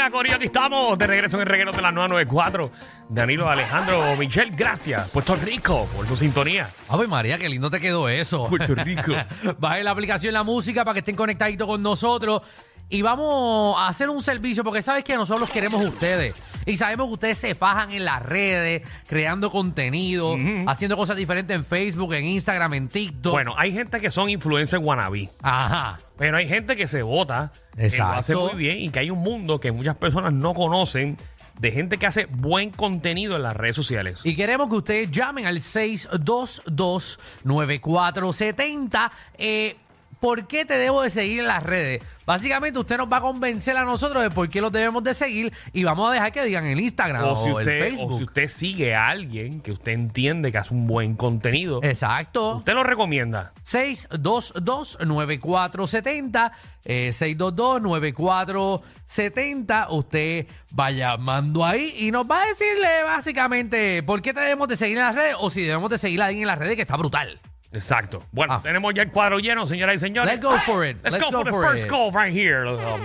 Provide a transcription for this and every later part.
sintonía, Corillo, aquí estamos. De regreso en el reguero de la 994. Danilo, Alejandro, Michelle, gracias. Puerto Rico, por tu sintonía. Ave María, qué lindo te quedó eso. Puerto Rico. Bajen la aplicación La Música para que estén conectaditos con nosotros. Y vamos a hacer un servicio porque sabes que nosotros los queremos ustedes. Y sabemos que ustedes se fajan en las redes, creando contenido, haciendo cosas diferentes en Facebook, en Instagram, en TikTok. Bueno, hay gente que son influencers wannabe. Ajá. Pero hay gente que se vota, que lo hace muy bien y que hay un mundo que muchas personas no conocen de gente que hace buen contenido en las redes sociales. Y queremos que ustedes llamen al 622-9470. Eh, ¿Por qué te debo de seguir en las redes? Básicamente usted nos va a convencer a nosotros de por qué los debemos de seguir y vamos a dejar que digan en Instagram o, o, si en usted, Facebook. o si usted sigue a alguien que usted entiende que hace un buen contenido, Exacto. usted lo recomienda. 622-9470. Eh, 622-9470. Usted va llamando ahí y nos va a decirle básicamente por qué debemos de seguir en las redes o si debemos de seguir a alguien en las redes que está brutal. Exacto. Bueno, Ah. tenemos ya el cuadro lleno, señoras y señores. Let's go for it. Let's, go, for the first call right here. Um,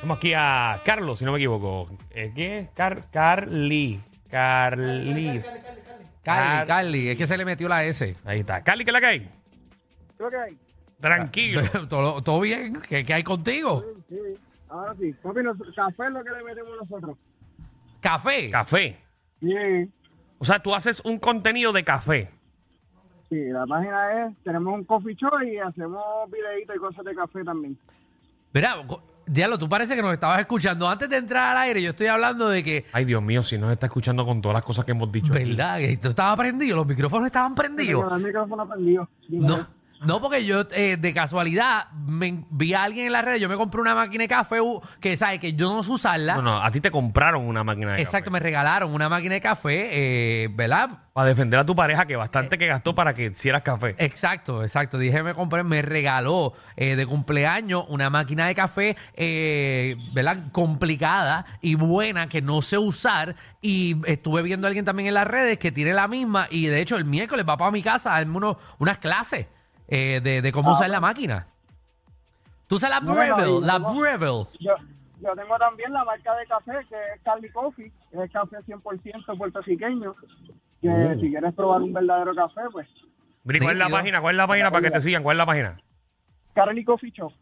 tenemos aquí a Carlos, si no me equivoco. Eh, ¿Qué? Car Carly. Carly. Carly, Car- Carly, es que se le metió la S. Ahí está. Carly, ¿qué es la que hay? Creo que hay. Tranquilo. ¿Todo, todo bien? ¿Qué, qué hay contigo? Sí, ahora sí. Papi, nos- café es lo que le metemos nosotros. ¿Café? Café. Sí. O sea, tú haces un contenido de café. Sí, la página es, tenemos un coffee shop y hacemos videitos y cosas de café también. Mira, co- Diablo, tú parece que nos estabas escuchando. Antes de entrar al aire, yo estoy hablando de que, Ay, Dios mío, si nos está escuchando con todas las cosas que hemos dicho. ¿verdad? Que esto estaba prendido, los micrófonos estaban prendidos. Tengo el micrófono prendido. No, no, porque yo eh, de casualidad me, vi a alguien en la red, yo me compré una máquina de café que sabe que yo no sé usarla. No, no, a ti te compraron una máquina de Exacto, me regalaron una máquina de café, eh, ¿verdad? Para defender a tu pareja, que bastante que gastó para que hicieras café. Exacto, exacto. Dije, me compré, me regaló eh, de cumpleaños una máquina de café, eh, ¿verdad? Complicada y buena que no sé usar. Y estuve viendo a alguien también en las redes que tiene la misma. Y de hecho, el miércoles va para mi casa a darme unos- unas clases eh, de, de cómo usar la máquina. Tú usas la No, no, Breville, la no- Breville. Yo, yo tengo también la marca de café que es Carly Coffee, que es café 100% puertorriqueño. Que Uh. si quieres probar un verdadero café, pues ¿Cuál es la página? ¿Cuál es la página para que te sigan? ¿Cuál es la página? Carly Coffee Shop.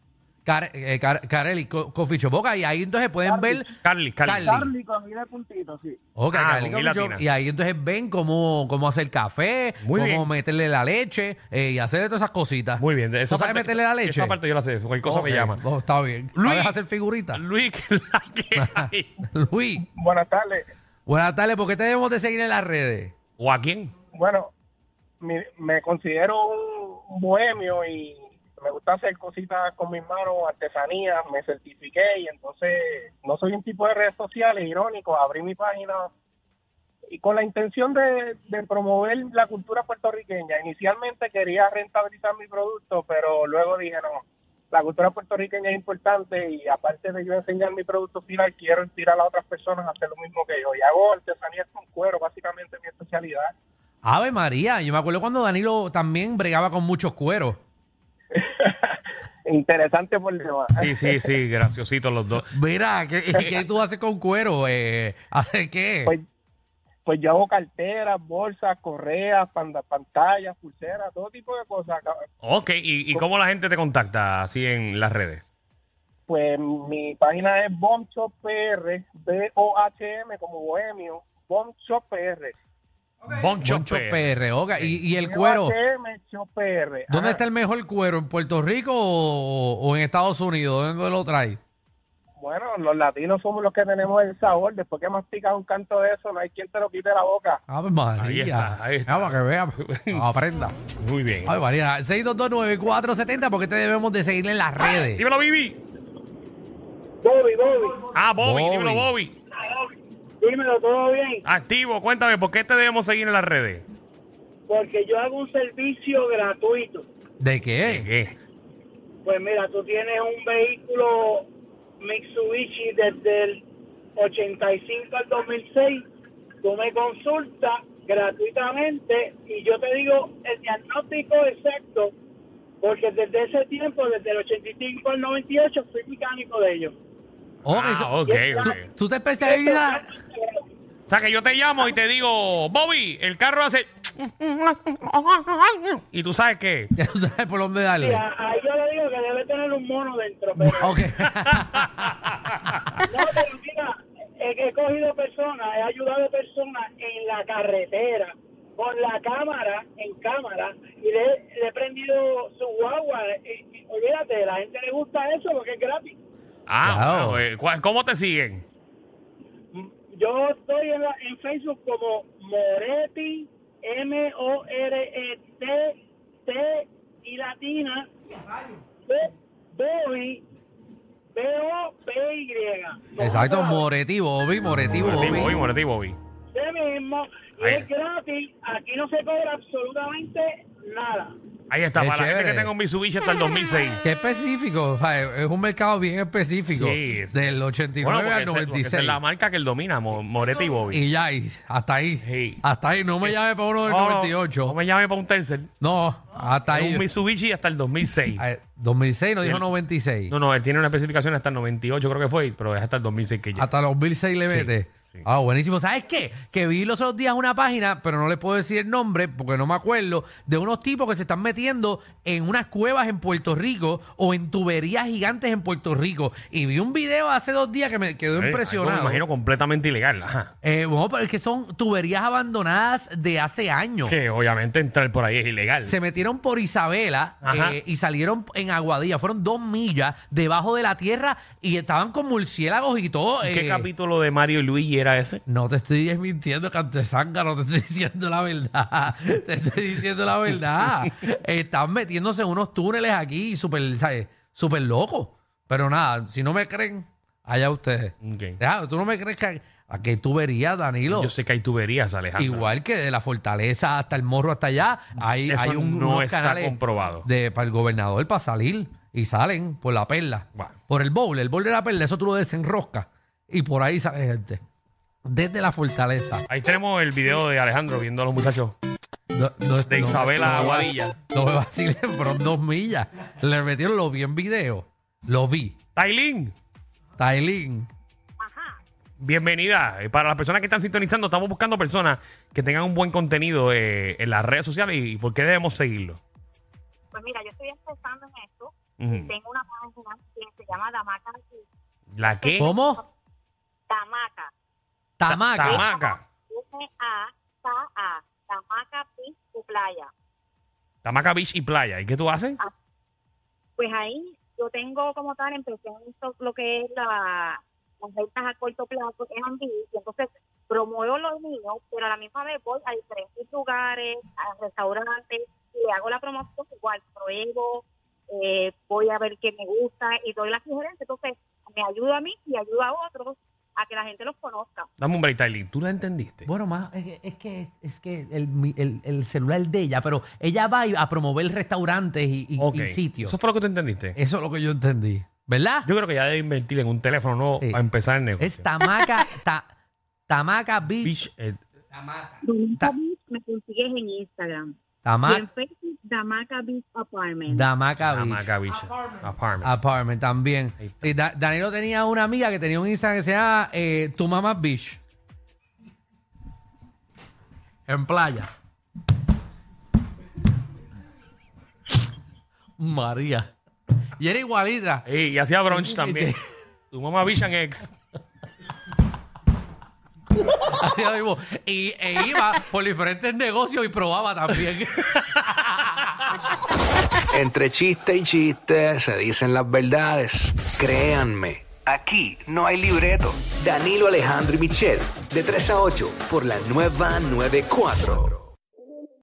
Car- eh, Car- Carelli, Co- Coffee Shop. Y ahí entonces pueden Carly. ver. Carly, Carly. Carly. Con I de puntito, sí. Ok, Ah, Carly con Coffee Shop, y ahí entonces ven cómo, cómo hacer café, Muy cómo bien. meterle la leche eh, y hacer todas esas cositas. Muy bien. de ¿Tú sabes meterle la leche? Esa parte yo la sé. Cualquier cosa me Ok, llama. oh, está bien. Luis. ¿Sabes hacer figuritas? Luis, ¿qué es la que hay? Luis, Buenas tardes. buenas tardes. ¿Por qué te debemos de seguir en las redes? ¿O a quién? Bueno, mi- me considero un bohemio y me gusta hacer cositas con mis manos, artesanías, me certifiqué y entonces no soy un tipo de redes sociales irónico, abrí mi página y con la intención de, promover la cultura puertorriqueña. Inicialmente quería rentabilizar mi producto, pero luego dije no, la cultura puertorriqueña es importante y aparte de yo enseñar mi producto final, quiero inspirar a otras personas a hacer lo mismo que yo. Y hago artesanías con cuero, básicamente mi especialidad. Ave María, yo me acuerdo cuando Danilo también bregaba con muchos cueros. Interesante por demás. Sí, sí, sí, graciositos los dos. Mira, ¿qué, qué tú haces con cuero? Eh, ¿Hacer qué? Pues, pues yo hago carteras, bolsas, correas, pantallas, pulseras, todo tipo de cosas. Ok, ¿y, y cómo la gente te contacta así en las redes? Pues mi página es Bomb Shop PR, B-O-H-M como bohemio, Bomb Shop PR. Boncho Boncho. PR. ok. ¿Y, y el cuero? PR. ¿Dónde está el mejor cuero? ¿En Puerto Rico o, o en Estados Unidos? ¿Dónde lo trae? Bueno, los latinos somos los que tenemos el sabor. Después que masticas un canto de eso, no hay quien te lo quite la boca. Ave María. Ahí está, ahí está. Ah, para que vea, aprenda. Muy bien. Ave María, 6229470, ¿por qué te debemos de seguir en las redes? Dímelo, Vivi. Bobby, Bobby, Ah, Bobby, Bobby. dímelo, Bobby. Dímelo, ¿todo bien? Activo, cuéntame, ¿por qué te debemos seguir en las redes? Porque yo hago un servicio gratuito. ¿De qué? ¿Qué? Pues mira, tú tienes un vehículo Mitsubishi desde el 85 al 2006, tú me consultas gratuitamente y yo te digo el diagnóstico exacto, porque desde ese tiempo, desde el 85 al 98, fui mecánico de ellos. Ok, Ah, ok, ¿Tú, ok. tú te especializas? O sea, que yo te llamo y te digo, Bobby, el carro hace... Y tú sabes qué. Ya tú sabes por dónde darle. Ahí yo le digo que debe tener un mono dentro, pero Ok. no, pero mira, he, he cogido personas, he ayudado personas en la carretera con la cámara, en cámara, y le, le he prendido su guagua. Y, y olvídate, la gente le gusta eso porque es gratis. Ah, bueno, eh, ¿cuál- ¿cómo te siguen? Yo estoy en, la- en Facebook como Moretti, M-O-R-E-T, T y latina, B- Bobby, B-O-B-Y. Exacto, Moretti Bobby, Moretti Moretti, Bobby. Bobby, Moretti, Bobby. Ese mismo, y Ahí. es gratis, aquí no se cobra absolutamente nada. Ahí está, Qué para la gente chévere. que tenga un Mitsubishi hasta el 2006. Qué específico, o sea, es un mercado bien específico. Sí. Del 89 Bueno, porque al ese- porque esa 96. es la marca que él domina, Mo- Moretti y Bobby. Y ya, y hasta ahí. Sí. Hasta ahí. No me llame para uno del No, 98. No me llame para un tercer. No, hasta ahí. un Mitsubishi hasta el 2006. Eh, 2006, no dijo El- 96. No, no, él tiene una especificación hasta el 98, creo que fue, pero es hasta el 2006 que llega. Hasta los 2006 le mete. Sí. Ah, buenísimo. ¿Sabes qué? Que vi los otros días una página, pero no les puedo decir el nombre porque no me acuerdo, de unos tipos que se están metiendo en unas cuevas en Puerto Rico o en tuberías gigantes en Puerto Rico. Y vi un video hace dos días que me quedó Eh, impresionado. Me imagino completamente ilegal. Ajá. Eh, bueno, pero es que son tuberías abandonadas de hace años. Que obviamente entrar por ahí es ilegal. Se metieron por Isabela eh, y salieron en Aguadilla. Fueron dos millas debajo de la tierra y estaban con murciélagos y todo. ¿Qué eh, capítulo de Mario y Luigi era ese? No te estoy mintiendo, cantesanga, no te estoy diciendo la verdad. Te estoy diciendo la verdad. Están metiéndose en unos túneles aquí súper, ¿sabes? Súper locos. Pero nada, si no me creen, allá ustedes. Ok. Ya, tú no me crees que a qué tuberías, Danilo. Yo sé que hay tuberías, Alejandro. Igual que de la fortaleza hasta el morro hasta allá, hay, Eso hay un, no está comprobado. de, para el gobernador para salir y salen por la perla. Bueno. Por el bowl, el bowl de la perla, eso tú lo desenroscas y por ahí sale gente. Desde la fortaleza. Ahí tenemos el video de Alejandro viendo a los muchachos. No- no- De no- Isabela no me va- Aguadilla. No me vacilen, fueron dos millas. Le metieron, lo vi en video. Lo vi. Tailín, Tailín. bienvenida. Eh, Para las personas que están sintonizando, estamos buscando personas que tengan un buen contenido eh, en las redes sociales y por qué debemos seguirlo. Pues mira, yo estoy empezando en esto. Ujú. Tengo una página que se llama Damaca ¿La qué? ¿Cómo? Damaca. Tamaca. Tamaca. M-A-K-A. Damaca Beach o Playa. Tamaca Beach y Playa. ¿Y qué tú haces? Pues ahí yo tengo como tal, empecé en esto, lo que es la, las ventas a corto plazo en Andy, y entonces promuevo los míos, pero a la misma vez voy a diferentes lugares, a restaurantes, y le hago la promoción igual, pruebo, eh, voy a ver qué me gusta y doy las sugerencias. Entonces, me ayuda a mí y ayuda a otros a que la gente los conozca. Dame un break, Tailín. ¿Tú la entendiste? Bueno, más, es que, es que, es que el, el- el celular de ella, pero ella va a promover restaurantes y, y- Ok. y sitios. ¿Eso fue lo que tú entendiste? Eso es lo que yo entendí. ¿Verdad? Yo creo que ya debe invertir en un teléfono nuevo Sí. para empezar el negocio. Es Tamaca, ta- Tamaca Beach. Beach, eh, Damaca Ta- Beach me consigues en Instagram. Y Tama- en Facebook, Damaca Beach Apartment. Tamaca Beach. Beach. Apartment. Apartment también. Y Da- Danilo tenía una amiga que tenía un Instagram que se llama eh, Tu Mamá Beach. En playa. María. Y era igualita. Y hacía brunch también. tu mamá Beach and Eggs. Y e iba por diferentes negocios y probaba también. Entre chiste y chiste se dicen las verdades. Créanme, aquí no hay libreto. Danilo Alejandro y Michel, de 3 a 8, por la nueva 94.